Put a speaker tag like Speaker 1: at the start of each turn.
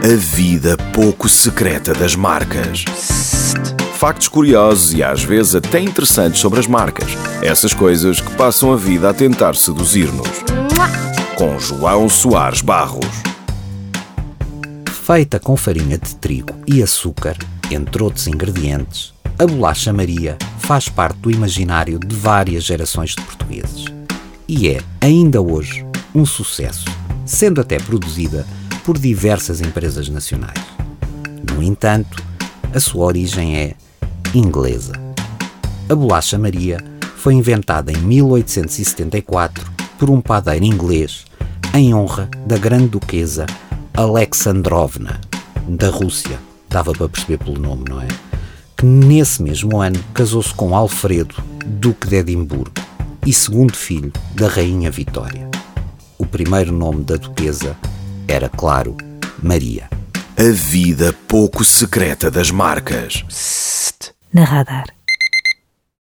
Speaker 1: A vida pouco secreta das marcas. Factos curiosos e às vezes até interessantes sobre as marcas. Essas coisas que passam a vida a tentar seduzir-nos. Com João Soares Barros.
Speaker 2: Feita com farinha de trigo e açúcar, entre outros ingredientes, a bolacha Maria faz parte do imaginário de várias gerações de portugueses. E é, ainda hoje, um sucesso, sendo até produzida por diversas empresas nacionais. No entanto, a sua origem é inglesa. A bolacha Maria foi inventada em 1874 por um padeiro inglês em honra da grande duquesa Alexandrovna, da Rússia. Dava para perceber pelo nome, não é? Que nesse mesmo ano casou-se com Alfredo, Duque de Edimburgo, e segundo filho da Rainha Vitória. O primeiro nome da duquesa era, claro, Maria.
Speaker 1: A vida pouco secreta das marcas.
Speaker 3: na radar.